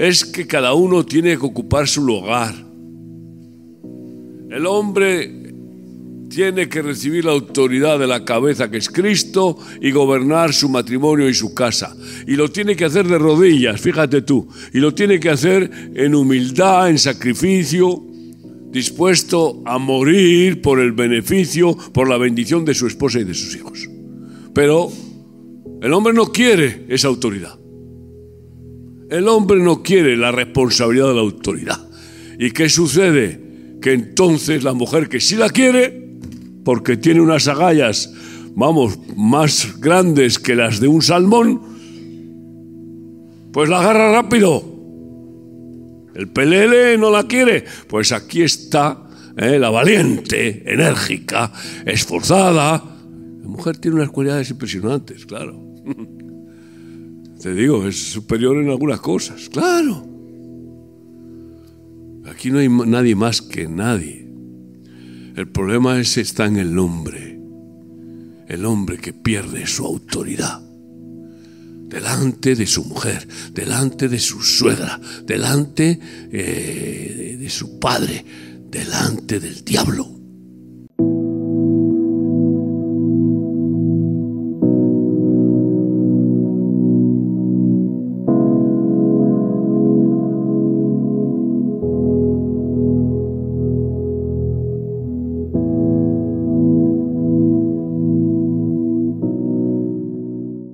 es que cada uno tiene que ocupar su lugar. El hombre tiene que recibir la autoridad de la cabeza que es Cristo y gobernar su matrimonio y su casa. Y lo tiene que hacer de rodillas, fíjate tú. Y lo tiene que hacer en humildad, en sacrificio, dispuesto a morir por el beneficio, por la bendición de su esposa y de sus hijos. Pero el hombre no quiere esa autoridad. El hombre no quiere la responsabilidad de la autoridad. ¿Y qué sucede? Que entonces la mujer que sí la quiere, porque tiene unas agallas, vamos, más grandes que las de un salmón, pues la agarra rápido. El pelele no la quiere. Pues aquí está eh, la valiente, enérgica, esforzada. La mujer tiene unas cualidades impresionantes, claro. Te digo, es superior en algunas cosas, claro. Aquí no hay nadie más que nadie. El problema es, está en el hombre. El hombre que pierde su autoridad. Delante de su mujer, delante de su suegra, delante eh, de su padre, delante del diablo.